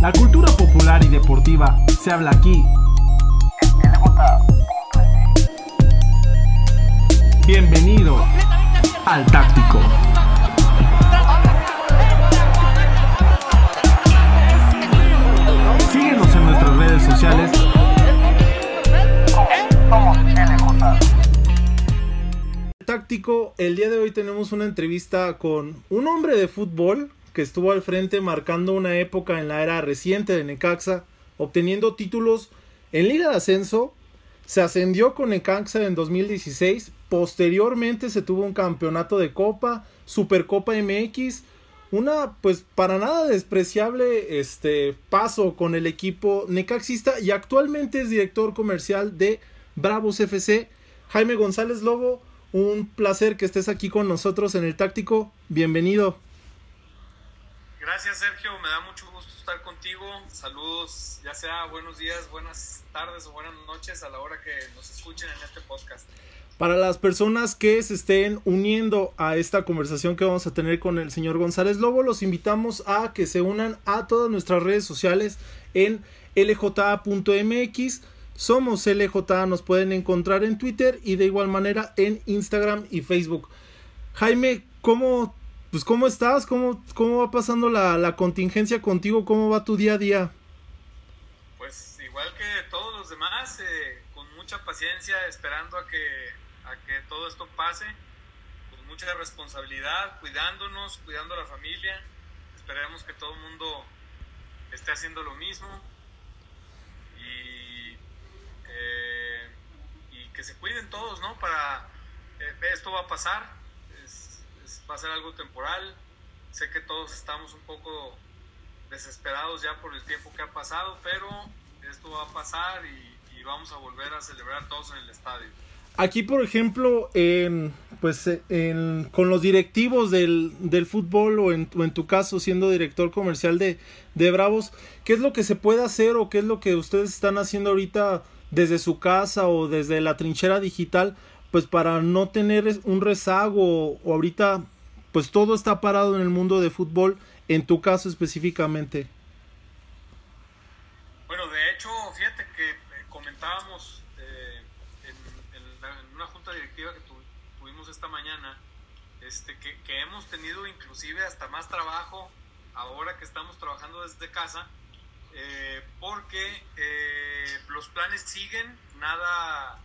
La cultura popular y deportiva se habla aquí. Bienvenido al Táctico. Síguenos en nuestras redes sociales. Táctico, el día de hoy tenemos una entrevista con un hombre de fútbol que estuvo al frente marcando una época en la era reciente de Necaxa, obteniendo títulos en Liga de Ascenso, se ascendió con Necaxa en 2016, posteriormente se tuvo un campeonato de Copa, Supercopa MX, una pues para nada despreciable este paso con el equipo necaxista y actualmente es director comercial de Bravos FC. Jaime González Lobo, un placer que estés aquí con nosotros en el táctico. Bienvenido. Gracias Sergio, me da mucho gusto estar contigo. Saludos, ya sea buenos días, buenas tardes o buenas noches a la hora que nos escuchen en este podcast. Para las personas que se estén uniendo a esta conversación que vamos a tener con el señor González Lobo, los invitamos a que se unan a todas nuestras redes sociales en lja.mx. Somos LJ, nos pueden encontrar en Twitter y de igual manera en Instagram y Facebook. Jaime, ¿cómo, pues, ¿cómo estás? ¿Cómo, cómo va pasando la, la contingencia contigo? ¿Cómo va tu día a día? Pues igual que todos los demás, eh, con mucha paciencia, esperando a que a que todo esto pase con mucha responsabilidad, cuidándonos, cuidando a la familia. Esperemos que todo el mundo esté haciendo lo mismo y, eh, que se cuiden todos, ¿no? Para eh, esto va a pasar, va a ser algo temporal. Sé que todos estamos un poco desesperados ya por el tiempo que ha pasado, pero esto va a pasar y, vamos a volver a celebrar todos en el estadio. Aquí, por ejemplo, en, pues, en, con los directivos del, del fútbol o en, o en, tu caso siendo director comercial de, de Bravos, ¿qué es lo que se puede hacer o qué es lo que ustedes están haciendo ahorita desde su casa o desde la trinchera digital, pues para no tener un rezago o ahorita, pues todo está parado en el mundo de fútbol, en tu caso específicamente? Bueno, de hecho, fíjate que comentábamos directiva que tu, tuvimos esta mañana, este, que, hemos tenido inclusive hasta más trabajo ahora que estamos trabajando desde casa, eh, porque eh, los planes siguen, nada,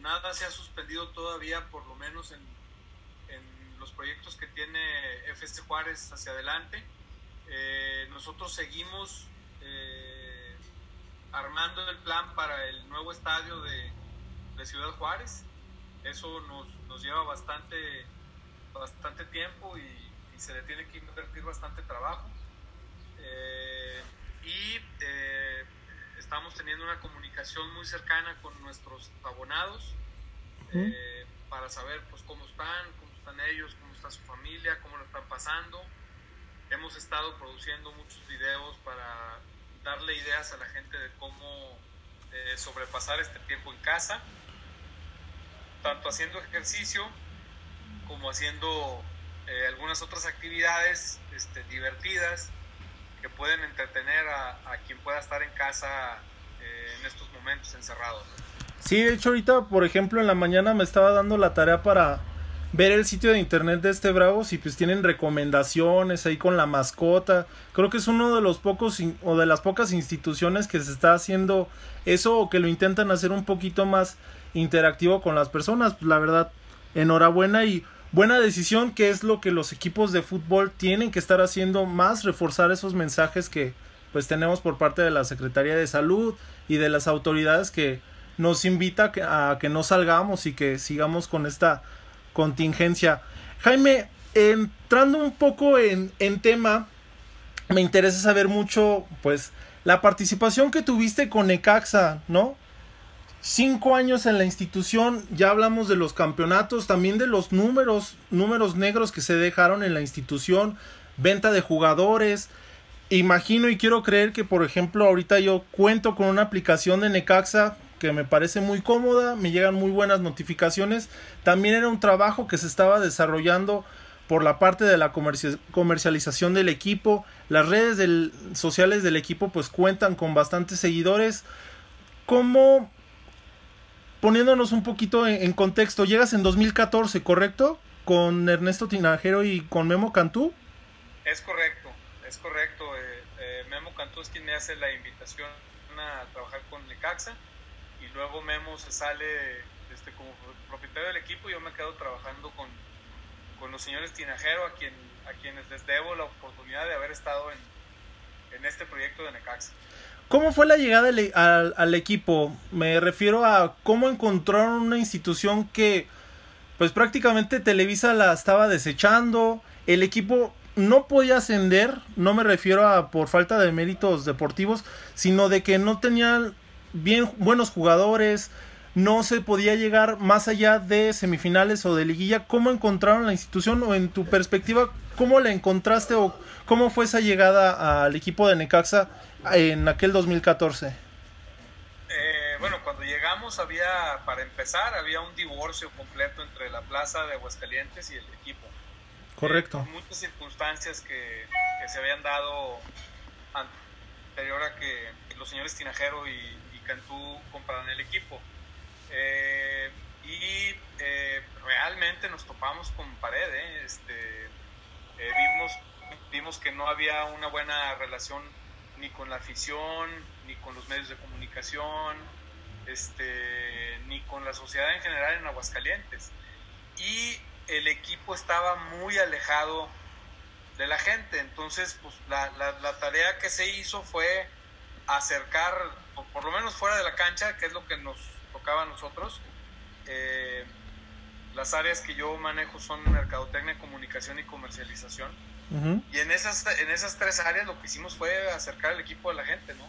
nada se ha suspendido todavía, por lo menos en, en los proyectos que tiene FC Juárez hacia adelante. Eh, nosotros seguimos armando el plan para el nuevo estadio de, de Ciudad Juárez eso nos, nos lleva bastante, bastante tiempo y, y, se le tiene que invertir bastante trabajo. Eh, y eh, estamos teniendo una comunicación muy cercana con nuestros abonados eh, para saber pues cómo están, cómo están ellos, cómo está su familia, cómo lo están pasando. Hemos estado produciendo muchos videos para darle ideas a la gente de cómo sobrepasar este tiempo en casa tanto haciendo ejercicio como haciendo eh, algunas otras actividades este, divertidas que pueden entretener a, a, quien pueda estar en casa eh, en estos momentos encerrados. Sí, de hecho ahorita, por ejemplo, en la mañana me estaba dando la tarea para ver el sitio de internet de este Bravos y pues tienen recomendaciones ahí con la mascota. Creo que es uno de los pocos o de las pocas instituciones que se está haciendo eso o que lo intentan hacer un poquito más interactivo con las personas. Pues la verdad, enhorabuena y buena decisión que es lo que los equipos de fútbol tienen que estar haciendo más, reforzar esos mensajes que pues tenemos por parte de la Secretaría de Salud y de las autoridades que nos invita a que no salgamos y que sigamos con esta contingencia. Jaime, entrando un poco en, en tema, me interesa saber mucho, pues, la participación que tuviste con Necaxa, ¿no? Cinco años en la institución, ya hablamos de los campeonatos, también de los números, números negros que se dejaron en la institución, venta de jugadores. Imagino y quiero creer que, por ejemplo, ahorita yo cuento con una aplicación de Necaxa que me parece muy cómoda, me llegan muy buenas notificaciones. También era un trabajo que se estaba desarrollando por la parte de la comercialización del equipo. Las redes sociales del equipo pues cuentan con bastantes seguidores. ¿Cómo, poniéndonos un poquito en, contexto, llegas en 2014, ¿correcto? Con Ernesto Tinajero y con Memo Cantú. Es correcto, es correcto. Eh, eh, Memo Cantú es quien me hace la invitación a trabajar con Necaxa y luego Memo se sale este, como propietario del equipo y yo me quedo trabajando con, con los señores Tinajero, a, quien, a quienes les debo la oportunidad de haber estado en, en este proyecto de Necaxa. ¿Cómo fue la llegada al, al, equipo? Me refiero a cómo encontraron una institución que, pues prácticamente Televisa la estaba desechando, el equipo no podía ascender, no me refiero a por falta de méritos deportivos, sino de que no tenían bien buenos jugadores, no se podía llegar más allá de semifinales o de liguilla. ¿Cómo encontraron la institución o en tu perspectiva, cómo la encontraste o cómo fue esa llegada al equipo de Necaxa en aquel 2014? Eh, bueno, cuando llegamos había, para empezar, había un divorcio completo entre la plaza de Aguascalientes y el equipo. Correcto. muchas circunstancias que, se habían dado anterior a que los señores Tinajero y Cantú compraran el equipo. Eh, y eh, realmente nos topamos con pared, ¿eh? este, vimos, vimos que no había una buena relación ni con la afición, ni con los medios de comunicación, este, ni con la sociedad en general en Aguascalientes. Y el equipo estaba muy alejado de la gente. Entonces, pues la, la, tarea que se hizo fue acercar, por, lo menos fuera de la cancha, que es lo que nos tocaba a nosotros. Eh, las áreas que yo manejo son mercadotecnia, comunicación y comercialización. Y en esas, en esas tres áreas lo que hicimos fue acercar el equipo a la gente, ¿no?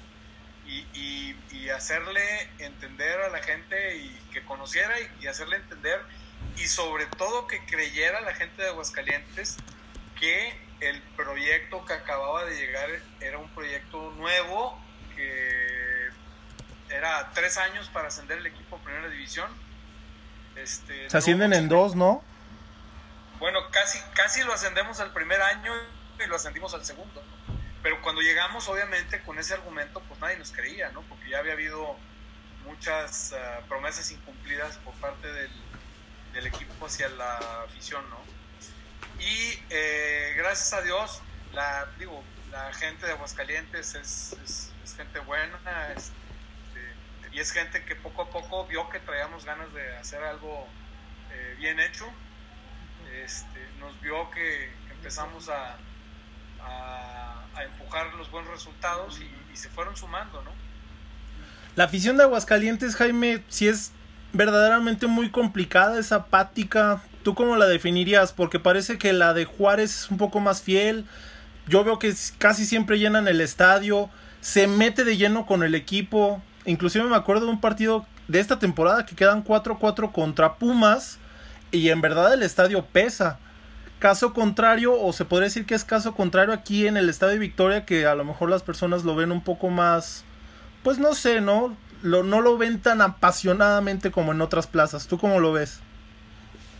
Y, y, y hacerle entender a la gente y que conociera y hacerle entender y sobre todo que creyera la gente de Aguascalientes que el proyecto que acababa de llegar era un proyecto nuevo, que era tres años para ascender el equipo a Primera División. Este, Se ascienden en dos, ¿no? Bueno, casi, casi lo ascendemos al primer año y lo ascendimos al segundo. Pero cuando llegamos, obviamente, con ese argumento, pues nadie nos creía, ¿no? Porque ya había habido muchas ah, promesas incumplidas por parte del, del equipo hacia la afición, ¿no? Y eh, gracias a Dios, la, digo, la gente de Aguascalientes es, es, gente buena este, y es gente que poco a poco vio que traíamos ganas de hacer algo eh, bien hecho. Este, nos vio que empezamos a, a, empujar los buenos resultados y, y se fueron sumando, ¿no? La afición de Aguascalientes, Jaime, si es verdaderamente muy complicada, esa apática. ¿Tú cómo la definirías? Porque parece que la de Juárez es un poco más fiel. Yo veo que casi siempre llenan el estadio. Se mete de lleno con el equipo. Inclusive me acuerdo de un partido de esta temporada que quedan 4-4 contra Pumas. Y en verdad el estadio pesa. Caso contrario, o se podría decir que es caso contrario aquí en el Estadio Victoria, que a lo mejor las personas lo ven un poco más, pues no sé, ¿no? no lo ven tan apasionadamente como en otras plazas. ¿Tú cómo lo ves?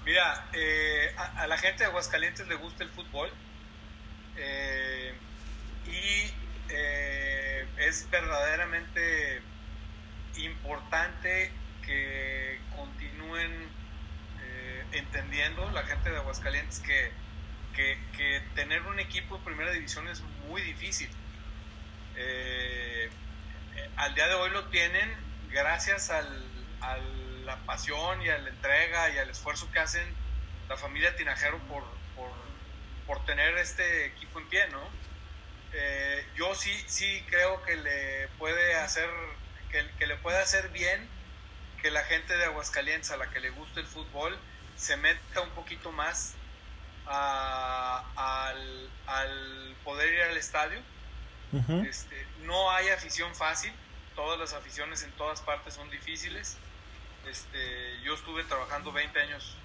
Mira, eh, a, la gente de Aguascalientes le gusta el fútbol eh, y eh, es verdaderamente importante que continúen entendiendo la gente de Aguascalientes que, que, que, tener un equipo en primera división es muy difícil. Eh, al día de hoy lo tienen gracias al, a la pasión y a la entrega y al esfuerzo que hacen la familia Tinajero por, por, tener este equipo en pie, ¿no? Eh, yo sí, sí creo que le puede hacer, que, le puede hacer bien que la gente de Aguascalientes a la que le guste el fútbol se meta un poquito más al, poder ir al estadio. este, no hay afición fácil, todas las aficiones en todas partes son difíciles. Este, yo estuve trabajando 20 años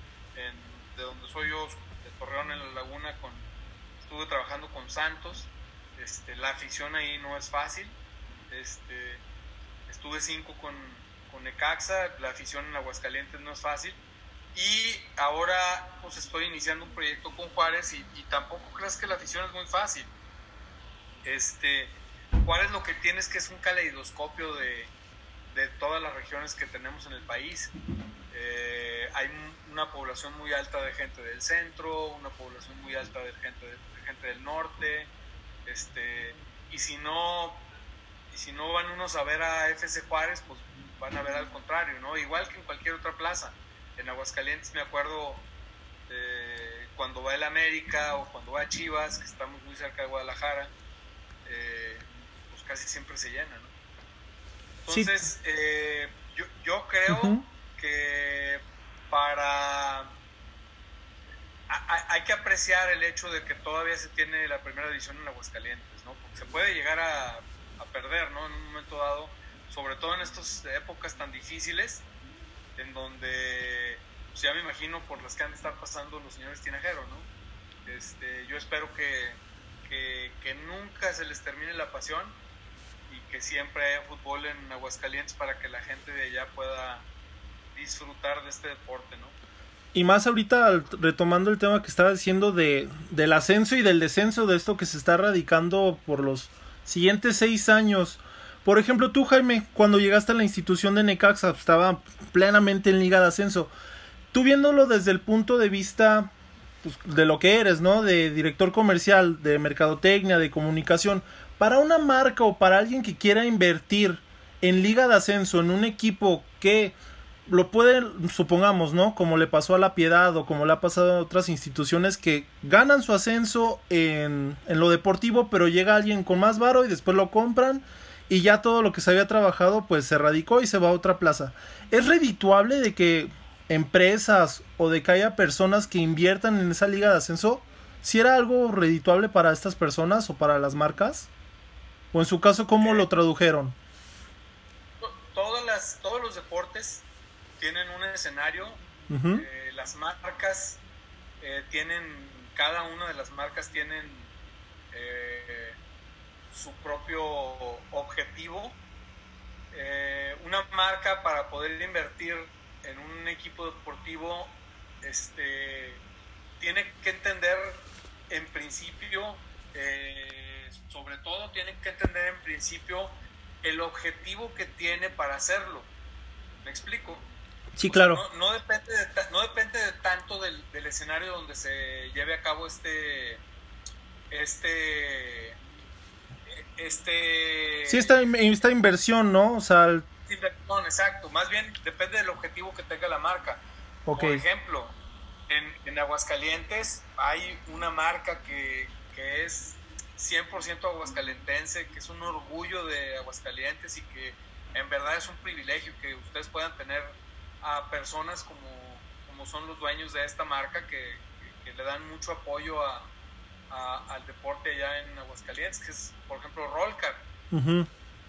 de donde soy yo, de Torreón en la Laguna, con, estuve trabajando con Santos. Este, la afición ahí no es fácil. Este, estuve 5 con, con Necaxa, la afición en Aguascalientes no es fácil. Y ahora pues estoy iniciando un proyecto con Juárez y, tampoco creas que la afición es muy fácil. Este, Juárez lo que tiene es que es un caleidoscopio de, de todas las regiones que tenemos en el país. Eh, hay una población muy alta de gente del centro, una población muy alta de gente, de, gente del norte, este, y si no y si no van unos a ver a FC Juárez, pues van a ver al contrario, ¿no? Igual que en cualquier otra plaza. En Aguascalientes me acuerdo eh, cuando va el América o cuando va a Chivas, que estamos muy cerca de Guadalajara, eh, pues casi siempre se llena, ¿no? Entonces, eh, yo, yo, creo que para... hay que apreciar el hecho de que todavía se tiene la primera división en Aguascalientes, ¿no? Porque se puede llegar a, a perder, ¿no? En un momento dado, sobre todo en estas épocas tan difíciles, en donde pues ya me imagino por las que han de estar pasando los señores tinajeros, ¿no? Este, yo espero que, que, nunca se les termine la pasión y que siempre haya fútbol en Aguascalientes para que la gente de allá pueda disfrutar de este deporte, ¿no? Y más ahorita retomando el tema que estaba diciendo de, del ascenso y del descenso de esto que se está radicando por los siguientes seis años. Por ejemplo, tú, Jaime, cuando llegaste a la institución de Necaxa, estaba plenamente en Liga de Ascenso. Tú viéndolo desde el punto de vista pues, de lo que eres, ¿no? De director comercial, de mercadotecnia, de comunicación. Para una marca o para alguien que quiera invertir en Liga de Ascenso, en un equipo que lo puede, supongamos, ¿no? Como le pasó a La Piedad o como le ha pasado a otras instituciones que ganan su ascenso en, en lo deportivo, pero llega alguien con más varo y después lo compran y ya todo lo que se había trabajado pues se radicó y se va a otra plaza. ¿Es redituable de que empresas o de que haya personas que inviertan en esa liga de ascenso? ¿Si era algo redituable para estas personas o para las marcas? ¿O en su caso cómo lo tradujeron? Todas las, todos los deportes tienen un escenario, eh, las marcas eh, tienen, cada una de las marcas tienen eh, su propio objetivo. una marca para poder invertir en un equipo deportivo este, tiene que entender en principio, sobre todo tiene que entender en principio el objetivo que tiene para hacerlo. ¿Me explico? Sí, claro. no, depende de, no depende de tanto del, escenario donde se lleve a cabo este. Este. Este. Sí, esta, esta inversión, ¿no? O sea. Inversión, exacto. Más bien depende del objetivo que tenga la marca. Por ejemplo, en, en, Aguascalientes hay una marca que, que es 100% aguascalentense, que es un orgullo de Aguascalientes y que en verdad es un privilegio que ustedes puedan tener a personas como, como son los dueños de esta marca que, le dan mucho apoyo a, al deporte allá en Aguascalientes, que es, por ejemplo, Rolcar.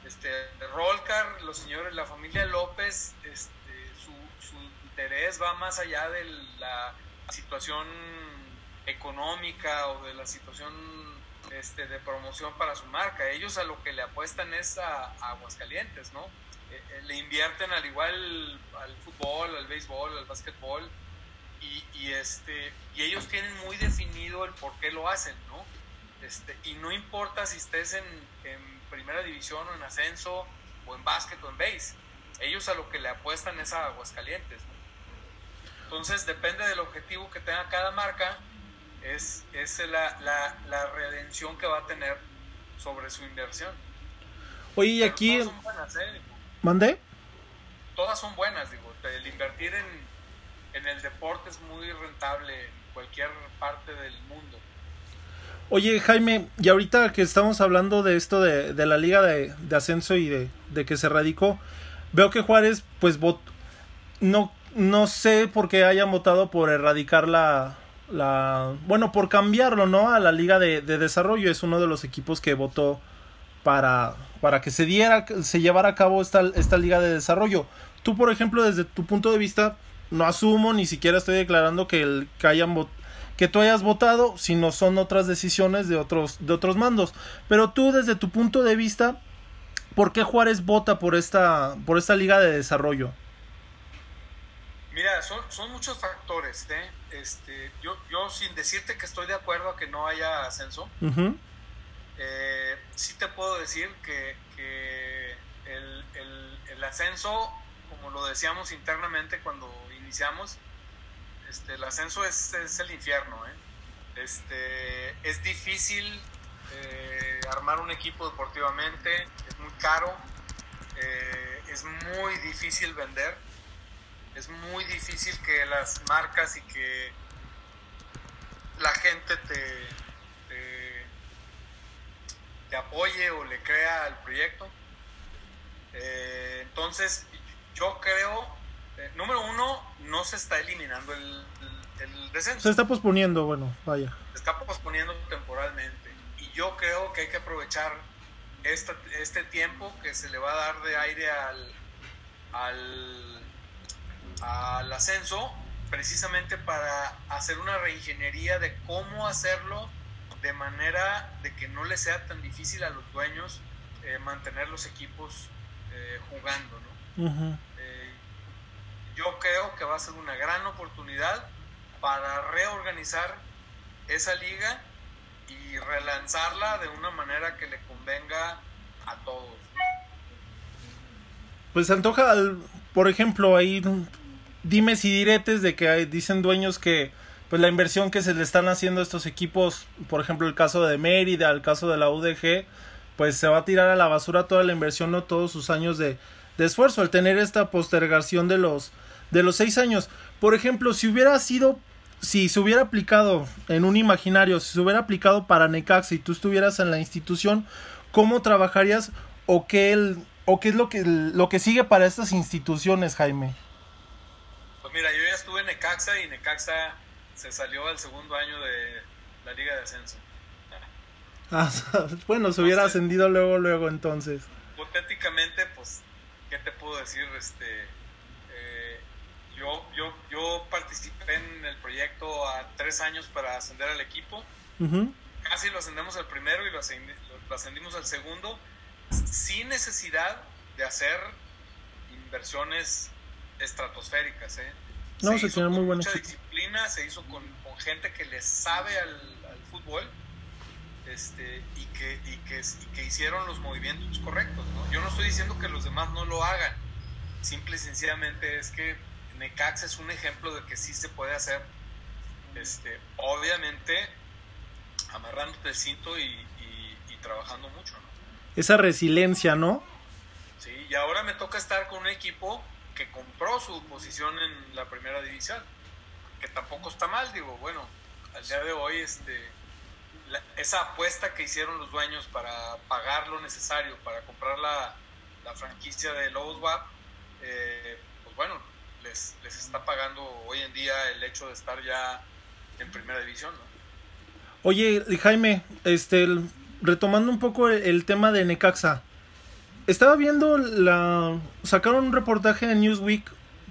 este, Rolcar, los señores, la familia López, este, su, su interés va más allá de la situación económica o de la situación este, de promoción para su marca. Ellos a lo que le apuestan es a, a Aguascalientes, ¿no? Eh, le invierten al igual al fútbol, al béisbol, al básquetbol y, este, y ellos tienen muy definido el por qué lo hacen, ¿no? Este, y no importa si estés en, primera división o en ascenso o en básquet o en base, ellos a lo que le apuestan es a Aguascalientes. Entonces depende del objetivo que tenga cada marca, es, es la, la, la redención que va a tener sobre su inversión. Oye, y aquí... ¿eh? ¿Mandé? Todas son buenas, digo. El invertir en, en el deporte es muy rentable en cualquier parte del mundo. Oye, Jaime, y ahorita que estamos hablando de esto de, de la liga de, de ascenso y de, de, que se radicó, veo que Juárez, pues, no, no sé por qué hayan votado por erradicar la, la, bueno, por cambiarlo, ¿no? A la liga de, de desarrollo. Es uno de los equipos que votó para, para que se diera, se llevara a cabo esta, esta liga de desarrollo. Tú, por ejemplo, desde tu punto de vista, no asumo, ni siquiera estoy declarando que, el, que, hayan que tú hayas votado, sino son otras decisiones de otros, de otros mandos. Pero tú, desde tu punto de vista, ¿por qué Juárez vota por esta, por esta liga de desarrollo? Mira, son, son muchos factores. ¿eh? Este, yo, yo sin decirte que estoy de acuerdo a que no haya ascenso, eh, sí te puedo decir que, el, ascenso, como lo decíamos internamente cuando iniciamos, este, el ascenso es, el infierno. ¿eh? Este, es difícil eh, armar un equipo deportivamente, es muy caro, es muy difícil vender es muy difícil que las marcas y que la gente te, apoye o le crea al proyecto. Eh, entonces, yo creo, eh, número uno, no se está eliminando el, el, descenso. Se está posponiendo, bueno, vaya. Se está posponiendo temporalmente. Y yo creo que hay que aprovechar este tiempo que se le va a dar de aire al, al al ascenso precisamente para hacer una reingeniería de cómo hacerlo de manera de que no le sea tan difícil a los dueños eh, mantener los equipos eh, jugando. Eh, yo creo que va a ser una gran oportunidad para reorganizar esa liga y relanzarla de una manera que le convenga a todos. Pues se antoja, por ejemplo, ahí Dime si diretes de que dicen dueños que pues la inversión que se le están haciendo a estos equipos, por ejemplo el caso de Mérida, el caso de la UDG, pues se va a tirar a la basura toda la inversión, no todos sus años de, esfuerzo, al tener esta postergación de los, de los seis años. Por ejemplo, si hubiera sido, si se hubiera aplicado en un imaginario, si se hubiera aplicado para Necaxa y tú estuvieras en la institución, ¿cómo trabajarías o qué, el, o qué es lo que, lo que sigue para estas instituciones, Jaime? mira, yo ya estuve en Necaxa y Necaxa se salió al segundo año de la Liga de Ascenso. Ah, bueno, se hubiera ascendido luego, luego entonces. Hipotéticamente, pues, ¿qué te puedo decir? Este, eh, yo, yo, yo participé en el proyecto a tres años para ascender al equipo. Casi lo ascendemos al primero y lo, lo ascendimos al segundo, sin necesidad de hacer inversiones estratosféricas. ¿eh? No, se, tiene muy buena mucha disciplina, se hizo con, gente que le sabe al, fútbol este, y, que, y, que, y que hicieron los movimientos correctos. ¿no? Yo no estoy diciendo que los demás no lo hagan, simple y sencillamente es que Necax es un ejemplo de que sí se puede hacer, este, obviamente amarrándote el cinto y, y, trabajando mucho. ¿no? Esa resiliencia, ¿no? Sí, y ahora me toca estar con un equipo que compró su posición en la primera división, que tampoco está mal, digo, bueno, al día de hoy este, esa apuesta que hicieron los dueños para pagar lo necesario para comprar la, la franquicia de Lobos WAP, eh, pues bueno, les, les está pagando hoy en día el hecho de estar ya en primera división. Oye, Jaime, este, retomando un poco el tema de Necaxa, estaba viendo la. Sacaron un reportaje de Newsweek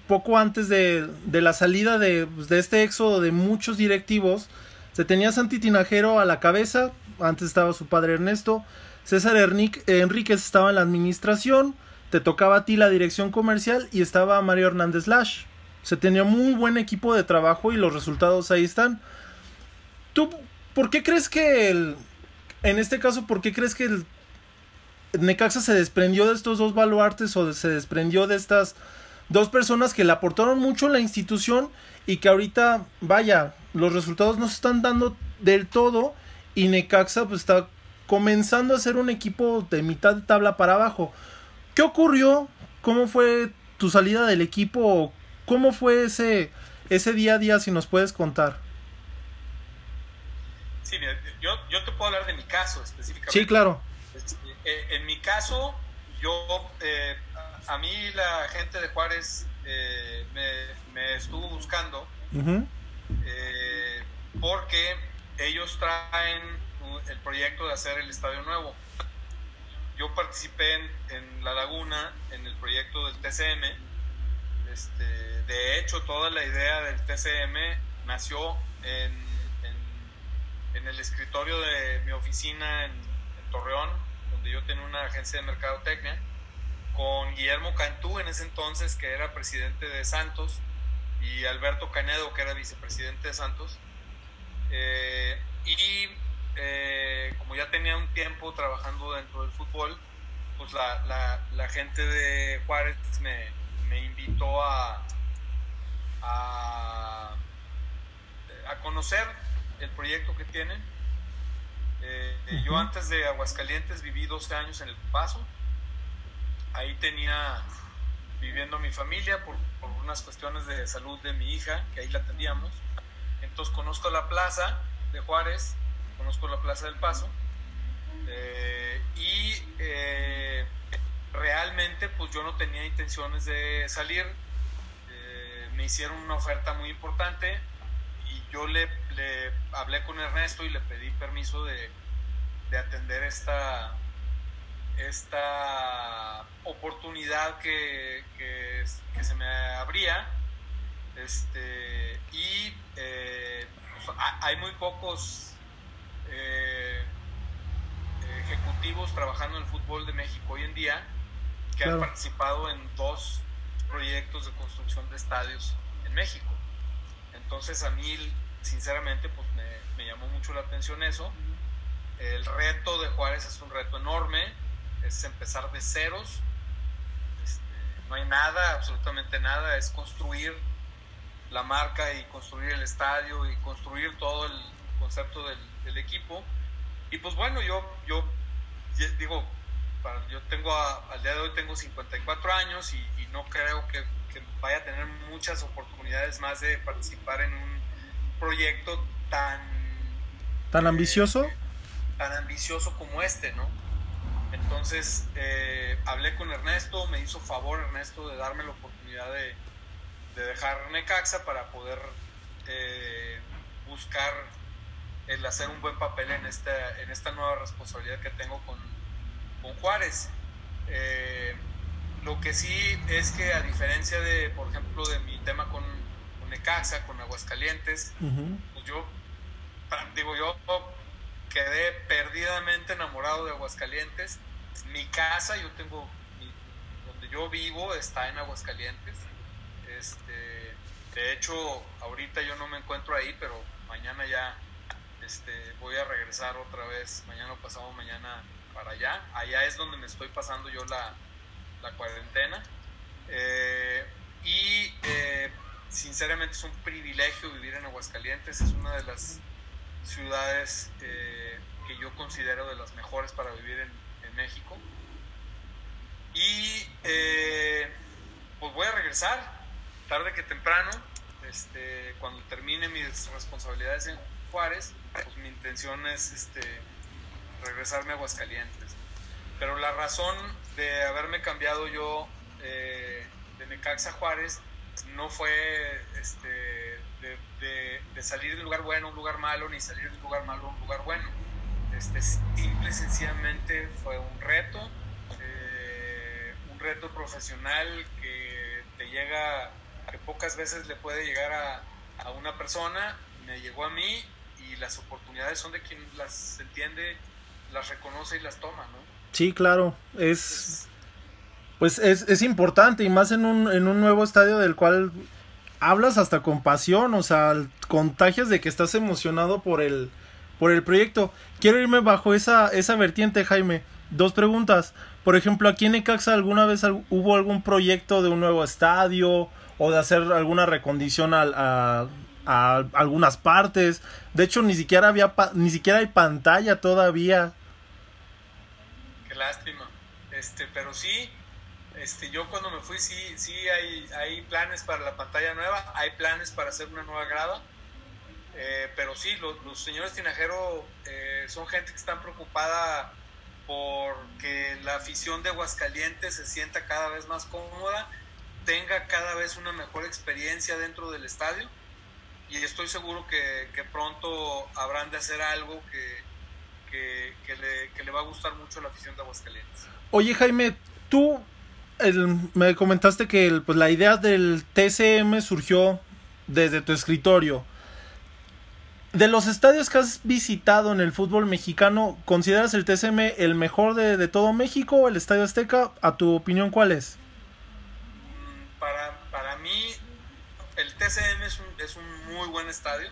poco antes de, la salida de, pues, de, este éxodo de muchos directivos. Se tenía Santi Tinajero a la cabeza. Antes estaba su padre Ernesto. César Enríquez estaba en la administración. Te tocaba a ti la dirección comercial. Y estaba Mario Hernández Lash. Se tenía muy buen equipo de trabajo y los resultados ahí están. ¿Tú por qué crees que el. En este caso, ¿por qué crees que el Necaxa se desprendió de estos dos baluartes o se desprendió de estas dos personas que le aportaron mucho a la institución y que ahorita, vaya, los resultados no se están dando del todo y Necaxa pues está comenzando a ser un equipo de mitad de tabla para abajo. ¿Qué ocurrió? ¿Cómo fue tu salida del equipo? ¿Cómo fue ese, ese día a día si nos puedes contar? Sí, yo, yo te puedo hablar de mi caso específicamente. Sí, claro. Eh, en mi caso, yo, eh, a mí la gente de Juárez eh, me, estuvo buscando porque ellos traen el proyecto de hacer el estadio nuevo. Yo participé en, La Laguna en el proyecto del TCM. Este, de hecho, toda la idea del TCM nació en, en, el escritorio de mi oficina en Torreón, yo tenía una agencia de mercadotecnia, con Guillermo Cantú en ese entonces, que era presidente de Santos, y Alberto Canedo, que era vicepresidente de Santos. Eh, y eh, como ya tenía un tiempo trabajando dentro del fútbol, pues la, la, gente de Juárez me, me invitó a, a, a, conocer el proyecto que tienen. Eh, yo antes de Aguascalientes viví 12 años en El Paso. Ahí tenía viviendo mi familia por, por, unas cuestiones de salud de mi hija, que ahí la teníamos. Entonces conozco la plaza de Juárez, conozco la plaza del Paso. Eh, y eh, realmente pues yo no tenía intenciones de salir. Me hicieron una oferta muy importante y yo le, le, hablé con Ernesto y le pedí permiso de, de atender esta, esta oportunidad que, que, que se me abría. Este, y eh, pues, hay muy pocos eh, ejecutivos trabajando en el fútbol de México hoy en día que han participado en dos proyectos de construcción de estadios en México. Entonces a mí, sinceramente, pues me, llamó mucho la atención eso. El reto de Juárez es un reto enorme, es empezar de ceros, este, no hay nada, absolutamente nada, es construir la marca y construir el estadio y construir todo el concepto del, equipo. Y pues bueno, yo, yo digo, yo tengo al día de hoy tengo 54 años y, y no creo que, que, vaya a tener muchas oportunidades más de participar en un proyecto tan... ¿Tan ambicioso? Eh, tan ambicioso como este, ¿no? Entonces eh, hablé con Ernesto, me hizo favor Ernesto de darme la oportunidad de, de dejar Necaxa para poder eh, buscar el hacer un buen papel en esta, en esta nueva responsabilidad que tengo con, con Juárez. Eh, lo que sí es que a diferencia de, por ejemplo, de mi tema con, con Necaxa, con Aguascalientes, uh -huh. pues yo, digo, yo quedé perdidamente enamorado de Aguascalientes. Mi casa, yo tengo, mi, donde yo vivo está en Aguascalientes. Este, de hecho, ahorita yo no me encuentro ahí, pero mañana ya este, voy a regresar otra vez, mañana o pasado mañana para allá. Allá es donde me estoy pasando yo la, la cuarentena. Eh, y eh, sinceramente es un privilegio vivir en Aguascalientes, es una de las ciudades eh, que yo considero de las mejores para vivir en, México. Y eh, pues voy a regresar, tarde que temprano, este, cuando termine mis responsabilidades en Juárez, pues mi intención es este, regresarme a Aguascalientes. Pero la razón de haberme cambiado yo eh, de Necaxa a Juárez no fue este, de, de, de, salir de un lugar bueno a un lugar malo, ni salir de un lugar malo a un lugar bueno. Este, simple y sencillamente fue un reto, eh, un reto profesional que te llega, que pocas veces le puede llegar a, a una persona, me llegó a mí y las oportunidades son de quien las entiende, las reconoce y las toma, ¿no? Sí, claro, es... Pues es, es importante y más en un, en un nuevo estadio del cual hablas hasta con pasión, o sea, contagias de que estás emocionado por el, por el proyecto. Quiero irme bajo esa, esa vertiente, Jaime. Dos preguntas. Por ejemplo, ¿aquí en Necaxa alguna vez hubo algún proyecto de un nuevo estadio o de hacer alguna recondición a, a, a algunas partes? De hecho, ni siquiera había ni siquiera hay pantalla todavía. Qué lástima. Este, pero sí, este, yo cuando me fui sí, sí hay, hay planes para la pantalla nueva, hay planes para hacer una nueva grada, eh, pero sí, lo, los señores Tinajero eh, son gente que están preocupada por que la afición de Aguascalientes se sienta cada vez más cómoda, tenga cada vez una mejor experiencia dentro del estadio y estoy seguro que, que pronto habrán de hacer algo que, que, que, le, que le va a gustar mucho a la afición de Aguascalientes. Oye Jaime, tú el, me comentaste que el, pues, la idea del TCM surgió desde tu escritorio. De los estadios que has visitado en el fútbol mexicano, ¿consideras el TCM el mejor de, de todo México o el Estadio Azteca? ¿A tu opinión cuál es? Para, para mí, el TCM es un, es un muy buen estadio.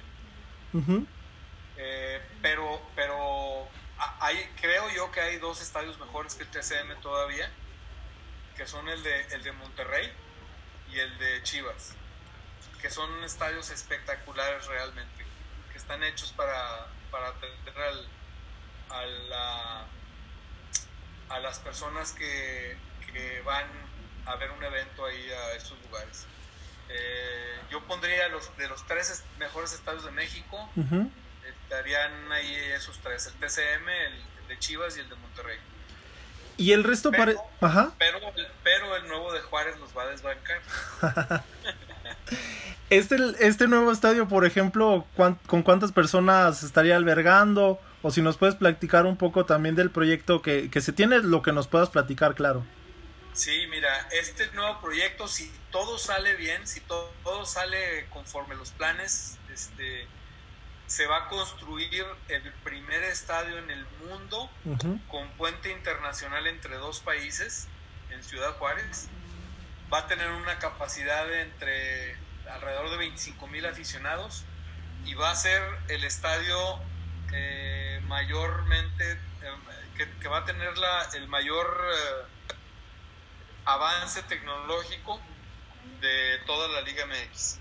Eh, pero pero hay, creo yo que hay dos estadios mejores que el TCM todavía, que son el de, el de Monterrey y el de Chivas, que son estadios espectaculares realmente, que están hechos para, para atender al, a, la, a las personas que, que van a ver un evento ahí a estos lugares. Eh, yo pondría los de los tres mejores estadios de México, estarían ahí esos tres, el TCM, el, de Chivas y el de Monterrey. Y el resto pero, Ajá. Pero, pero, el nuevo de Juárez los va a desbancar. este, este nuevo estadio, por ejemplo, ¿con cuántas personas estaría albergando? O si nos puedes platicar un poco también del proyecto que, que se tiene, lo que nos puedas platicar, claro. Sí, mira, este nuevo proyecto, si todo sale bien, si todo, todo sale conforme los planes, este, se va a construir el primer estadio en el mundo con puente internacional entre dos países en Ciudad Juárez. Va a tener una capacidad de entre alrededor de 25 mil aficionados y va a ser el estadio eh, mayormente eh, que, va a tener la, el mayor eh, avance tecnológico de toda la Liga MX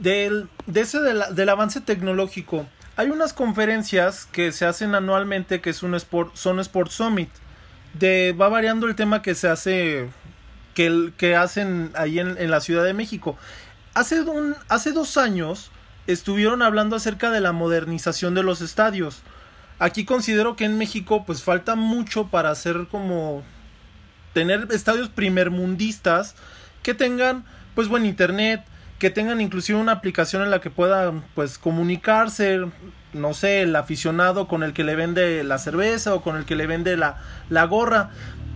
del, de ese del, avance tecnológico, hay unas conferencias que se hacen anualmente que es un sport, son Sport Summit. De, va variando el tema que se hace, que, que hacen ahí en, en, la Ciudad de México. Hace, un, hace dos años estuvieron hablando acerca de la modernización de los estadios. Aquí considero que en México pues falta mucho para hacer como tener estadios primermundistas que tengan pues buen internet, que tengan inclusive una aplicación en la que pueda pues comunicarse no sé el aficionado con el que le vende la cerveza o con el que le vende la, la gorra.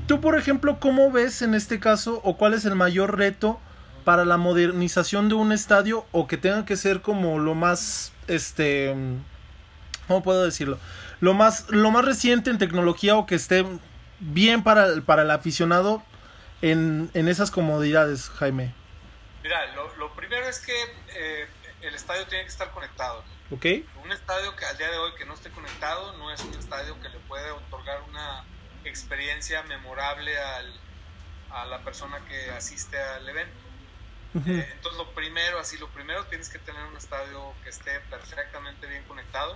Tú por ejemplo cómo ves en este caso o cuál es el mayor reto para la modernización de un estadio o que tenga que ser como lo más este cómo puedo decirlo lo más lo más reciente en tecnología o que esté bien para, para el aficionado en, en esas comodidades Jaime Mira, lo, primero es que eh, el estadio tiene que estar conectado. Ok. Un estadio que al día de hoy que no esté conectado no es un estadio que le puede otorgar una experiencia memorable al, a la persona que asiste al evento. Eh, entonces lo primero, así lo primero tienes que tener un estadio que esté perfectamente bien conectado.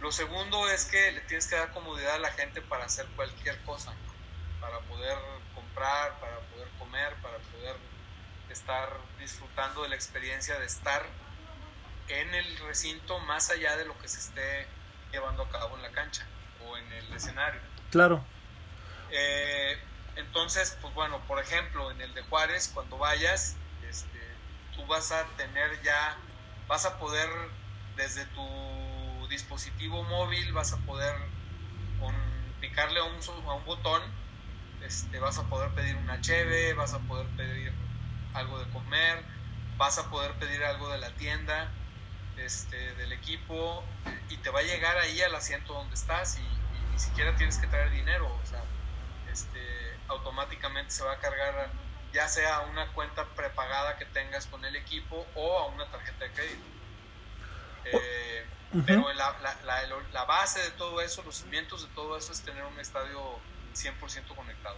Lo segundo es que le tienes que dar comodidad a la gente para hacer cualquier cosa, para poder comprar, para poder comer, para poder estar disfrutando de la experiencia de estar en el recinto más allá de lo que se esté llevando a cabo en la cancha o en el escenario. Claro. Eh, entonces, pues bueno, por ejemplo, en el de Juárez, cuando vayas, este, tú vas a tener ya, vas a poder desde tu dispositivo móvil, vas a poder con picarle a un, a un botón, este, vas a poder pedir una cheve, vas a poder pedir algo de comer, vas a poder pedir algo de la tienda, este, del equipo, y te va a llegar ahí al asiento donde estás y, ni siquiera tienes que traer dinero, o sea, este, automáticamente se va a cargar ya sea una cuenta prepagada que tengas con el equipo o a una tarjeta de crédito. Eh, pero la, la, la, base de todo eso, los cimientos de todo eso es tener un estadio 100% conectado.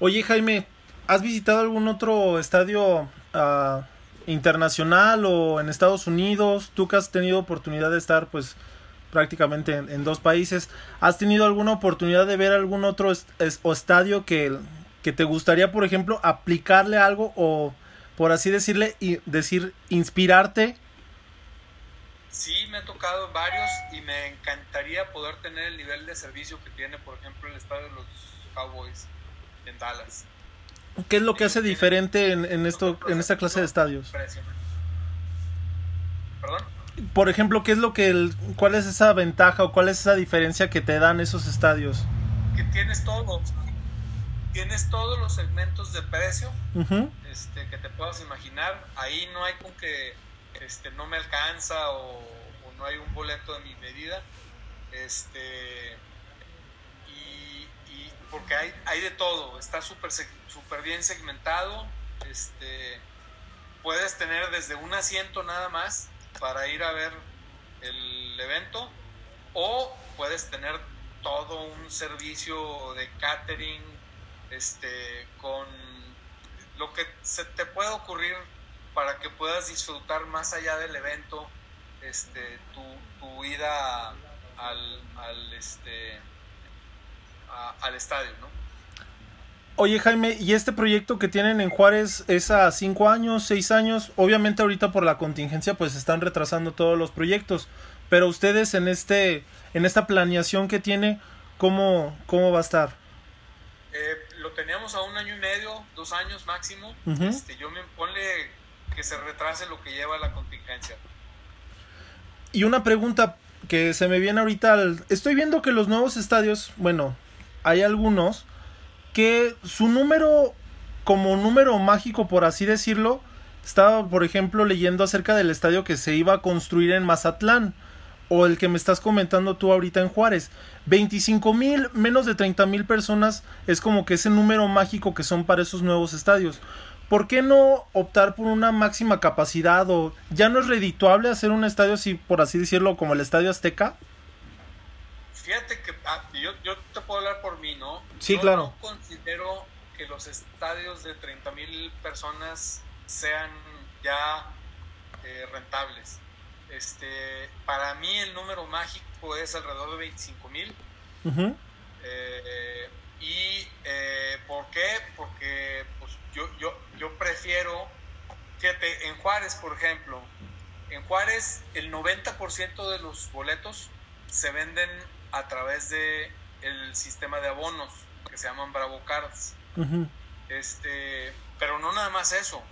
Oye Jaime, ¿Has visitado algún otro estadio uh, internacional o en Estados Unidos? Tú que has tenido oportunidad de estar pues prácticamente en, dos países, ¿has tenido alguna oportunidad de ver algún otro estadio que, que te gustaría, por ejemplo, aplicarle algo o, por así decirle, y decir, inspirarte? Sí, me ha tocado varios y me encantaría poder tener el nivel de servicio que tiene, por ejemplo, el estadio de los Cowboys en Dallas. ¿Qué es lo que hace diferente en, esto, en esta clase de estadios? ¿Perdón? Por ejemplo, ¿qué es lo que cuál es esa ventaja o cuál es esa diferencia que te dan esos estadios? Que tienes todo, tienes todos los segmentos de precio este, que te puedas imaginar. Ahí no hay con que este, no me alcanza o, o no hay un boleto de mi medida. Este, porque hay, hay de todo, está súper super bien segmentado, este, puedes tener desde un asiento nada más para ir a ver el evento o puedes tener todo un servicio de catering este con lo que se te puede ocurrir para que puedas disfrutar más allá del evento este tu, tu ida al, al este al estadio no Oye Jaime, ¿y este proyecto que tienen en Juárez es a cinco años, seis años? Obviamente ahorita por la contingencia pues están retrasando todos los proyectos, pero ustedes en este, en esta planeación que tiene, ¿cómo, cómo va a estar? Eh, lo teníamos a un año y medio, dos años máximo. este, yo me ponle que se retrase lo que lleva la contingencia. Y una pregunta que se me viene ahorita, estoy viendo que los nuevos estadios, bueno, hay algunos que su número, como número mágico, por así decirlo, estaba, por ejemplo, leyendo acerca del estadio que se iba a construir en Mazatlán, o el que me estás comentando tú ahorita en Juárez. 25 mil, menos de 30 mil personas es como que ese número mágico que son para esos nuevos estadios. ¿Por qué no optar por una máxima capacidad o ya no es redituable hacer un estadio así, por así decirlo, como el Estadio Azteca? Fíjate que ah, yo, yo, te puedo hablar por mí, ¿no? Sí, claro. No considero que los estadios de 30 mil personas sean ya eh, rentables. Este, para mí el número mágico es alrededor de 25 mil. Eh, ¿Y eh, por qué? Porque pues, yo, yo, yo prefiero, fíjate, en Juárez, por ejemplo, en Juárez el 90% de los boletos se venden a través de el sistema de abonos que se llaman Bravo Cards. este, pero no nada más eso.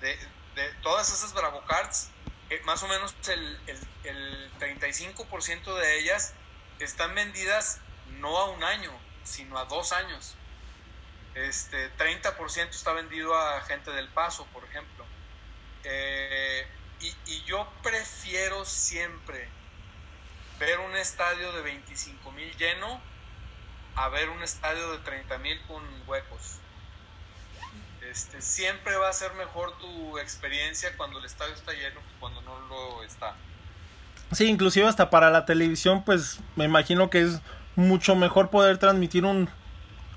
De, de todas esas Bravo Cards, eh, más o menos el, el, el 35% de ellas están vendidas no a un año, sino a dos años. Este, 30% está vendido a gente del paso, por ejemplo. Eh, y, y, yo prefiero siempre ver un estadio de 25 mil lleno a ver un estadio de 30 mil con huecos. Este, siempre va a ser mejor tu experiencia cuando el estadio está lleno que cuando no lo está. Sí, inclusive hasta para la televisión, pues me imagino que es mucho mejor poder transmitir un,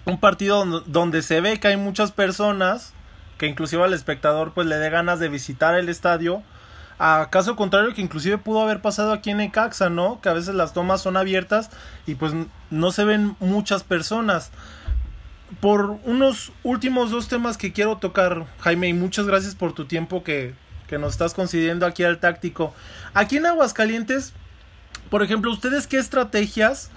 un partido donde, se ve que hay muchas personas, que inclusive al espectador pues le dé ganas de visitar el estadio, a caso contrario que inclusive pudo haber pasado aquí en Ecaxa, ¿no? Que a veces las tomas son abiertas y pues no se ven muchas personas. Por unos últimos dos temas que quiero tocar, Jaime, y muchas gracias por tu tiempo que, que nos estás concediendo aquí al táctico. Aquí en Aguascalientes, por ejemplo, ¿ustedes qué estrategias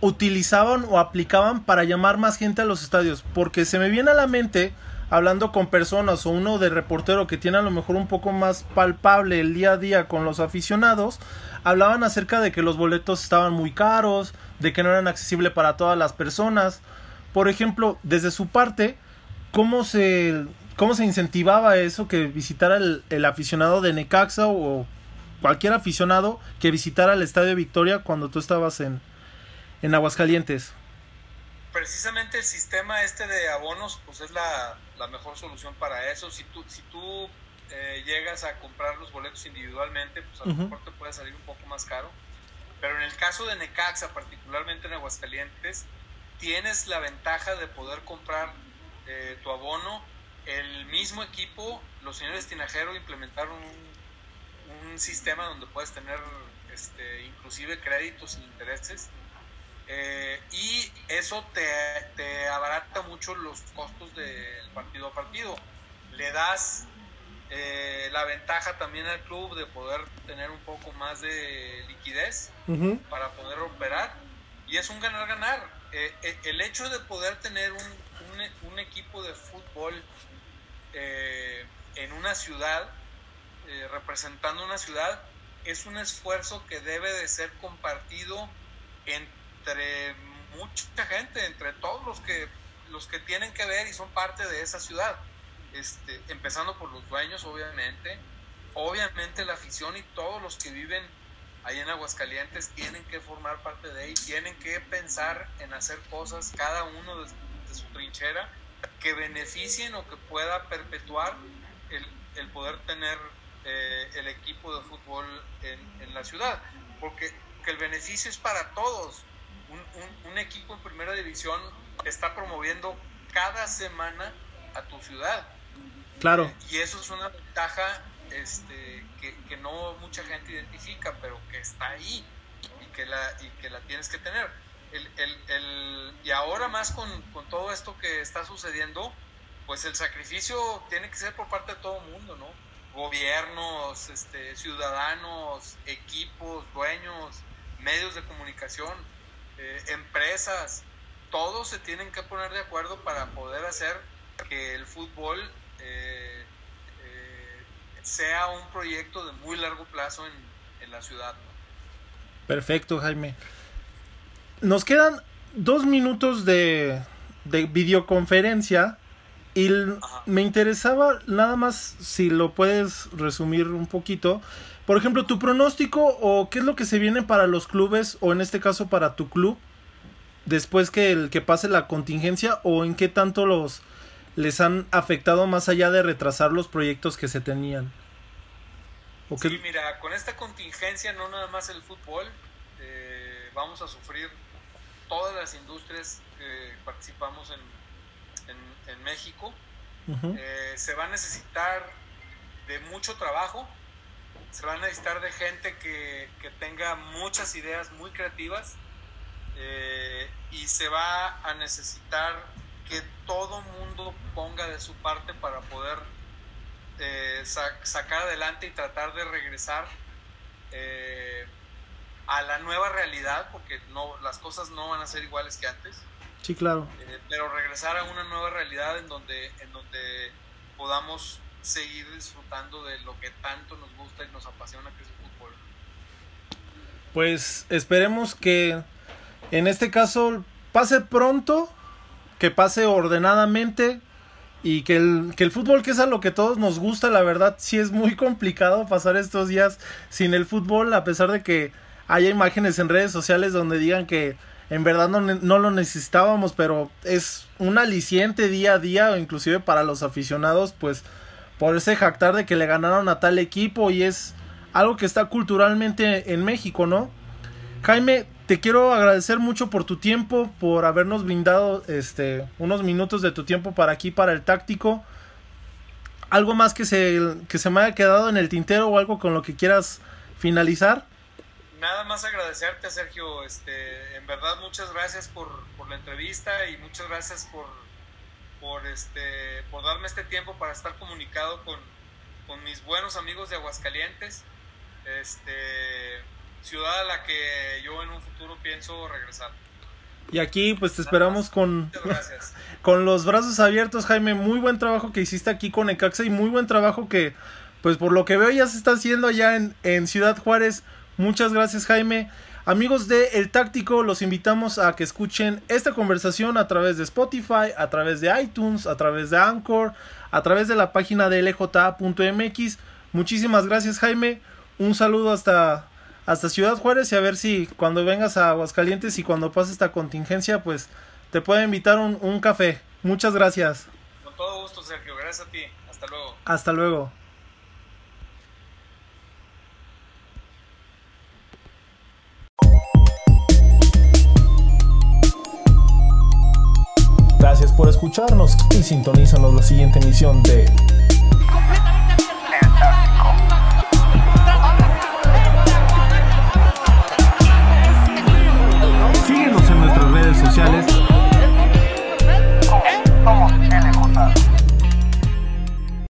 utilizaban o aplicaban para llamar más gente a los estadios? Porque se me viene a la mente hablando con personas o uno de reportero que tiene a lo mejor un poco más palpable el día a día con los aficionados, hablaban acerca de que los boletos estaban muy caros, de que no eran accesibles para todas las personas. Por ejemplo, desde su parte, ¿cómo se, cómo se incentivaba eso que visitara el, el aficionado de Necaxa o cualquier aficionado que visitara el Estadio Victoria cuando tú estabas en, en Aguascalientes? Precisamente el sistema este de abonos pues es la, la mejor solución para eso. Si tú, si tú eh, llegas a comprar los boletos individualmente, pues a lo mejor te puede salir un poco más caro. Pero en el caso de Necaxa, particularmente en Aguascalientes, tienes la ventaja de poder comprar eh, tu abono. El mismo equipo, los señores Tinajero implementaron un, un sistema donde puedes tener este, inclusive créditos sin intereses eh, y eso te, te, abarata mucho los costos del partido a partido. Le das eh, la ventaja también al club de poder tener un poco más de liquidez para poder operar. Y es un ganar-ganar. Eh, el hecho de poder tener un, un, un equipo de fútbol en una ciudad, representando una ciudad, es un esfuerzo que debe de ser compartido entre entre mucha gente, entre todos los que, los que tienen que ver y son parte de esa ciudad. Este, empezando por los dueños, obviamente, obviamente la afición y todos los que viven ahí en Aguascalientes tienen que formar parte de ahí, tienen que pensar en hacer cosas, cada uno de, su trinchera, que beneficien o que pueda perpetuar el, el poder tener eh, el equipo de fútbol en, en, la ciudad, porque que el beneficio es para todos. Un, un, equipo en primera división está promoviendo cada semana a tu ciudad. Claro. Eh, y eso es una ventaja este, que, que, no mucha gente identifica, pero que está ahí y que la, y que la tienes que tener. El, el, el, y ahora más con, con, todo esto que está sucediendo, pues el sacrificio tiene que ser por parte de todo el mundo, ¿no? Gobiernos, este, ciudadanos, equipos, dueños, medios de comunicación, eh, empresas, todos se tienen que poner de acuerdo para poder hacer que el fútbol eh, eh, sea un proyecto de muy largo plazo en, en la ciudad. Perfecto, Jaime. Nos quedan dos minutos de, de videoconferencia y me interesaba nada más si lo puedes resumir un poquito. Por ejemplo, tu pronóstico o qué es lo que se viene para los clubes o en este caso para tu club después que el que pase la contingencia o en qué tanto los les han afectado más allá de retrasar los proyectos que se tenían. ¿O sí, mira, con esta contingencia no nada más el fútbol, eh, vamos a sufrir todas las industrias que participamos en, en, en México. Uh -huh. eh, se va a necesitar de mucho trabajo, se va a necesitar de gente que, que tenga muchas ideas muy creativas eh, y se va a necesitar que todo mundo ponga de su parte para poder eh, sac sacar adelante y tratar de regresar eh, a la nueva realidad, porque no, las cosas no van a ser iguales que antes. Sí, claro. Pero regresar a una nueva realidad en donde, en donde podamos seguir disfrutando de lo que tanto nos gusta y nos apasiona, que es el fútbol. Pues esperemos que en este caso pase pronto, que pase ordenadamente y que el, que el fútbol, que es a lo que todos nos gusta, la verdad sí es muy complicado pasar estos días sin el fútbol, a pesar de que haya imágenes en redes sociales donde digan que en verdad no, no lo necesitábamos, pero es un aliciente día a día, inclusive para los aficionados, pues poderse jactar de que le ganaron a tal equipo y es algo que está culturalmente en México, ¿no? Jaime, te quiero agradecer mucho por tu tiempo, por habernos brindado este unos minutos de tu tiempo para aquí, para el táctico. ¿Algo más que se, que se me haya quedado en el tintero o algo con lo que quieras finalizar? Nada más agradecerte, Sergio. Este, en verdad, muchas gracias por, por la entrevista y muchas gracias por, por, este, por darme este tiempo para estar comunicado con, con mis buenos amigos de Aguascalientes. Este, ciudad a la que yo en un futuro pienso regresar. Y aquí pues te esperamos con, con los brazos abiertos, Jaime. Muy buen trabajo que hiciste aquí con Ecaxa y muy buen trabajo que pues por lo que veo ya se está haciendo allá en, en Ciudad Juárez. Muchas gracias Jaime. Amigos de El Táctico, los invitamos a que escuchen esta conversación a través de Spotify, a través de iTunes, a través de Anchor, a través de la página de lja.mx. Muchísimas gracias Jaime. Un saludo hasta hasta Ciudad Juárez y a ver si cuando vengas a Aguascalientes y cuando pase esta contingencia, pues te puedo invitar un, un café. Muchas gracias. Con todo gusto, Sergio. Gracias a ti. Hasta luego. Hasta luego. Gracias por escucharnos y sintonízanos la siguiente emisión de Síguenos en nuestras redes sociales.